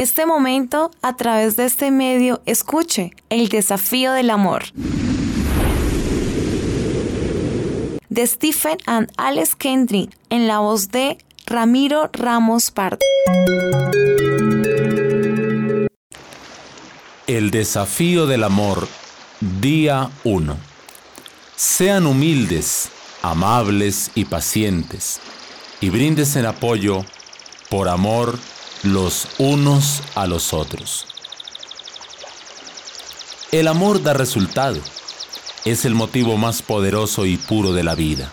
este momento, a través de este medio, escuche el desafío del amor. De Stephen and Alex Kendrick, en la voz de Ramiro Ramos Pardo. El desafío del amor, día 1. Sean humildes, amables y pacientes, y en apoyo por amor los unos a los otros. El amor da resultado. Es el motivo más poderoso y puro de la vida,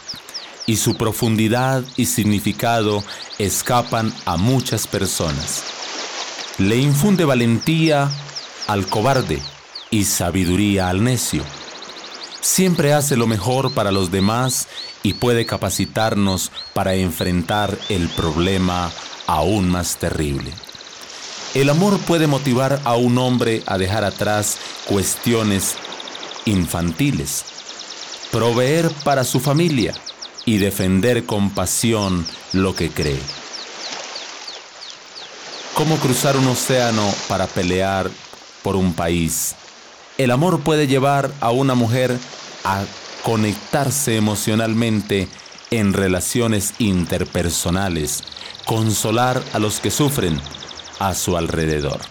y su profundidad y significado escapan a muchas personas. Le infunde valentía al cobarde y sabiduría al necio. Siempre hace lo mejor para los demás y puede capacitarnos para enfrentar el problema aún más terrible. El amor puede motivar a un hombre a dejar atrás cuestiones infantiles, proveer para su familia y defender con pasión lo que cree. ¿Cómo cruzar un océano para pelear por un país? El amor puede llevar a una mujer a conectarse emocionalmente en relaciones interpersonales, consolar a los que sufren a su alrededor,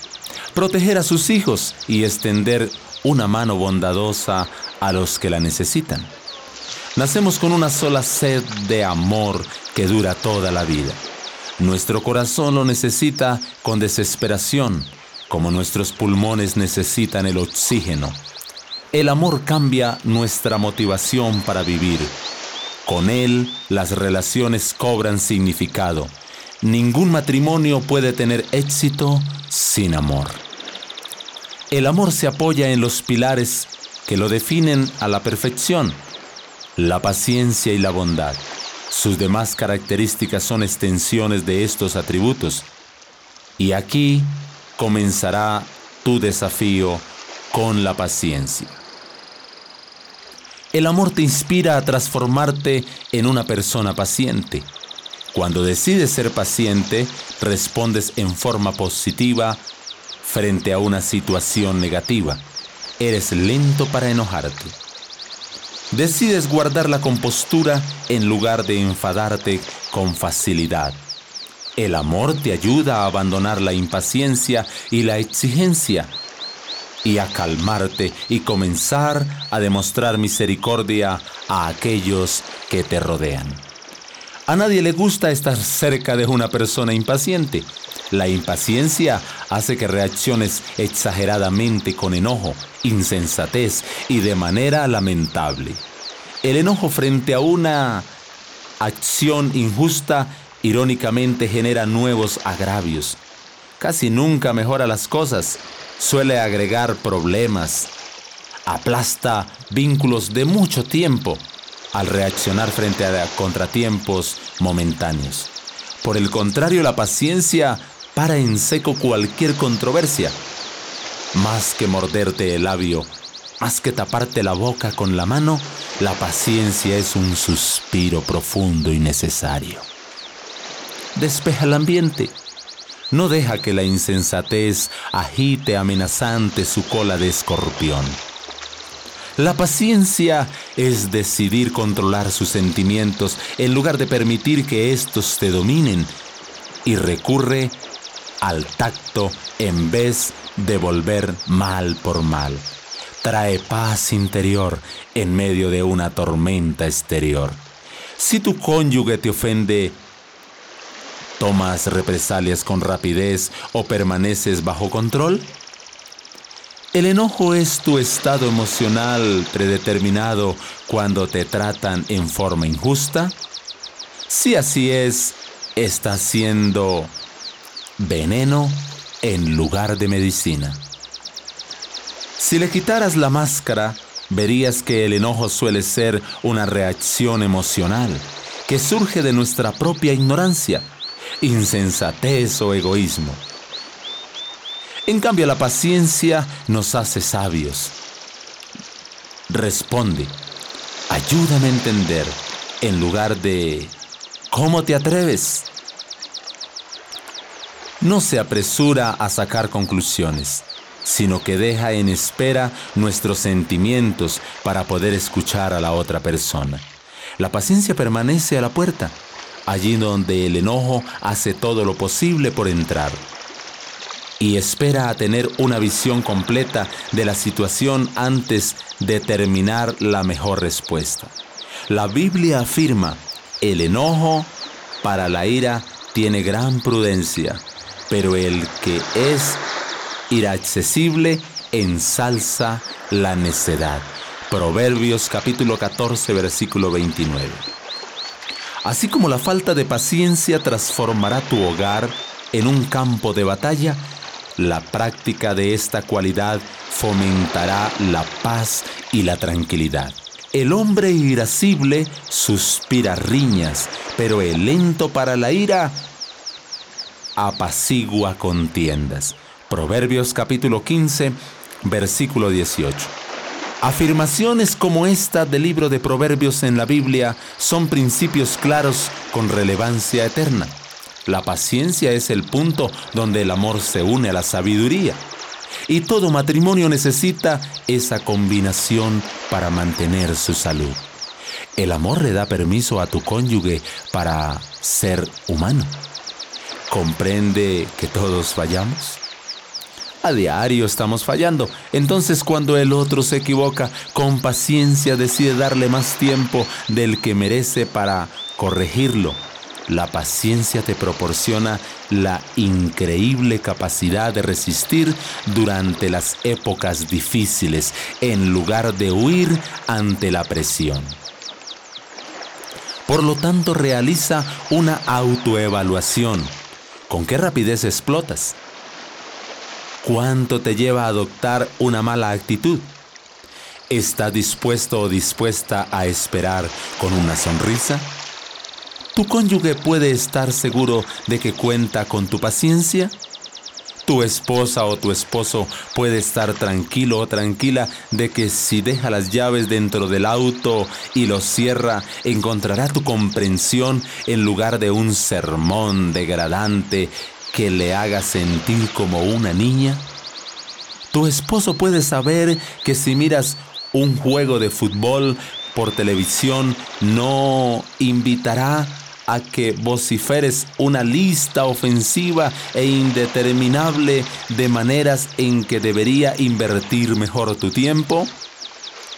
proteger a sus hijos y extender una mano bondadosa a los que la necesitan. Nacemos con una sola sed de amor que dura toda la vida. Nuestro corazón lo necesita con desesperación, como nuestros pulmones necesitan el oxígeno. El amor cambia nuestra motivación para vivir. Con él las relaciones cobran significado. Ningún matrimonio puede tener éxito sin amor. El amor se apoya en los pilares que lo definen a la perfección, la paciencia y la bondad. Sus demás características son extensiones de estos atributos. Y aquí comenzará tu desafío con la paciencia. El amor te inspira a transformarte en una persona paciente. Cuando decides ser paciente, respondes en forma positiva frente a una situación negativa. Eres lento para enojarte. Decides guardar la compostura en lugar de enfadarte con facilidad. El amor te ayuda a abandonar la impaciencia y la exigencia y a calmarte y comenzar a demostrar misericordia a aquellos que te rodean. A nadie le gusta estar cerca de una persona impaciente. La impaciencia hace que reacciones exageradamente con enojo, insensatez y de manera lamentable. El enojo frente a una acción injusta irónicamente genera nuevos agravios. Casi nunca mejora las cosas, suele agregar problemas, aplasta vínculos de mucho tiempo al reaccionar frente a contratiempos momentáneos. Por el contrario, la paciencia para en seco cualquier controversia. Más que morderte el labio, más que taparte la boca con la mano, la paciencia es un suspiro profundo y necesario. Despeja el ambiente no deja que la insensatez agite amenazante su cola de escorpión. La paciencia es decidir controlar sus sentimientos en lugar de permitir que éstos te dominen y recurre al tacto en vez de volver mal por mal. Trae paz interior en medio de una tormenta exterior. Si tu cónyuge te ofende, ¿Tomas represalias con rapidez o permaneces bajo control? El enojo es tu estado emocional predeterminado cuando te tratan en forma injusta. Si así es, está siendo veneno en lugar de medicina. Si le quitaras la máscara, verías que el enojo suele ser una reacción emocional que surge de nuestra propia ignorancia insensatez o egoísmo. En cambio, la paciencia nos hace sabios. Responde, ayúdame a entender, en lugar de, ¿cómo te atreves? no se apresura a sacar conclusiones, sino que deja en espera nuestros sentimientos para poder escuchar a la otra persona. La paciencia permanece a la puerta, allí donde el enojo hace todo lo posible por entrar y espera a tener una visión completa de la situación antes de terminar la mejor respuesta. La Biblia afirma, el enojo para la ira tiene gran prudencia, pero el que es inaccesible ensalza la necedad. Proverbios capítulo 14 versículo 29. Así como la falta de paciencia transformará tu hogar en un campo de batalla, la práctica de esta cualidad fomentará la paz y la tranquilidad. El hombre irascible suspira riñas, pero el lento para la ira apacigua contiendas. Proverbios capítulo 15, versículo 18. Afirmaciones como esta del libro de Proverbios en la Biblia son principios claros con relevancia eterna. La paciencia es el punto donde el amor se une a la sabiduría. Y todo matrimonio necesita esa combinación para mantener su salud. El amor le da permiso a tu cónyuge para ser humano. ¿Comprende que todos fallamos? A diario estamos fallando. Entonces cuando el otro se equivoca, con paciencia decide darle más tiempo del que merece para corregirlo la paciencia te proporciona la increíble capacidad de resistir durante las épocas difíciles en lugar de huir ante la presión. Por lo tanto, realiza una autoevaluación. ¿Con qué rapidez explotas? ¿Cuánto te lleva a adoptar una mala actitud? ¿Está dispuesto o dispuesta a esperar con una sonrisa? ¿Tu cónyuge puede estar seguro de que cuenta con tu paciencia? ¿Tu esposa o tu esposo puede estar tranquilo o tranquila de que si deja las llaves dentro del auto y lo cierra, encontrará tu comprensión en lugar de un sermón degradante que le haga sentir como una niña? Tu esposo puede saber que si miras un juego de fútbol por televisión no invitará a que vociferes una lista ofensiva e indeterminable de maneras en que debería invertir mejor tu tiempo?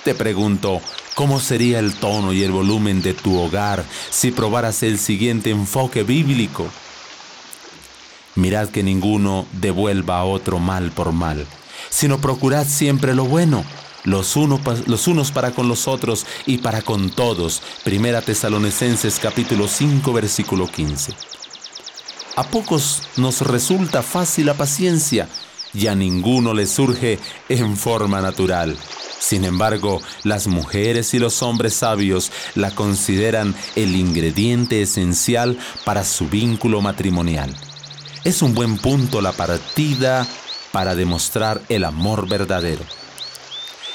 Te pregunto, ¿cómo sería el tono y el volumen de tu hogar si probaras el siguiente enfoque bíblico? Mirad que ninguno devuelva a otro mal por mal, sino procurad siempre lo bueno los, unos para con los otros y para con todos. Primera Tesalonicenses capítulo 5 versículo 15. A pocos nos resulta fácil la paciencia y a ninguno le surge en forma natural. Sin embargo, las mujeres y los hombres sabios la consideran el ingrediente esencial para su vínculo matrimonial. Es un buen punto la partida para demostrar el amor verdadero.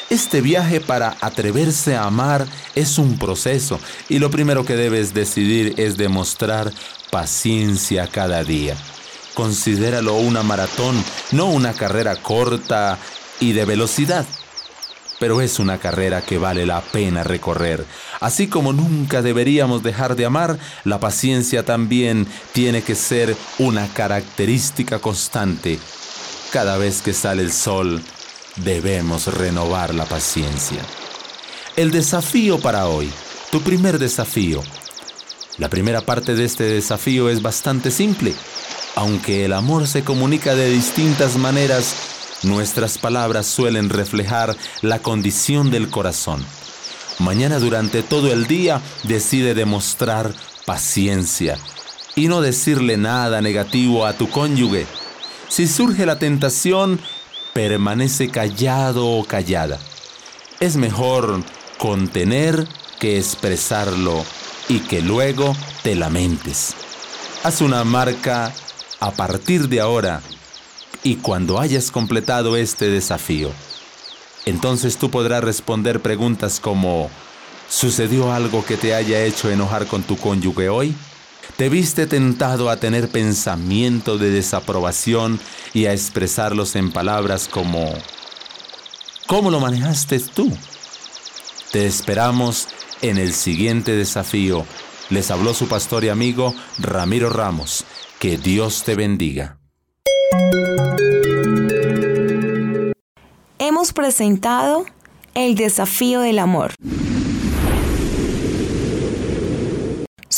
Este viaje para atreverse a amar es un proceso y lo primero que debes decidir es demostrar paciencia cada día. Considéralo una maratón, no una carrera corta y de velocidad. Pero es una carrera que vale la pena recorrer. Así como nunca deberíamos dejar de amar, la paciencia también tiene que ser una característica constante. Cada vez que sale el sol, debemos renovar la paciencia. El desafío para hoy, tu primer desafío. La primera parte de este desafío es bastante simple. Aunque el amor se comunica de distintas maneras, nuestras palabras suelen reflejar la condición del corazón. Mañana durante todo el día decide demostrar paciencia y no decirle nada negativo a tu cónyuge. Si surge la tentación, permanece callado o callada. Es mejor contener que expresarlo y que luego te lamentes. Haz una marca a partir de ahora y cuando hayas completado este desafío, entonces tú podrás responder preguntas como, ¿sucedió algo que te haya hecho enojar con tu cónyuge hoy? ¿Te viste tentado a tener pensamiento de desaprobación y a expresarlos en palabras como ¿Cómo lo manejaste tú? Te esperamos en el siguiente desafío. Les habló su pastor y amigo Ramiro Ramos. Que Dios te bendiga. Hemos presentado el desafío del amor.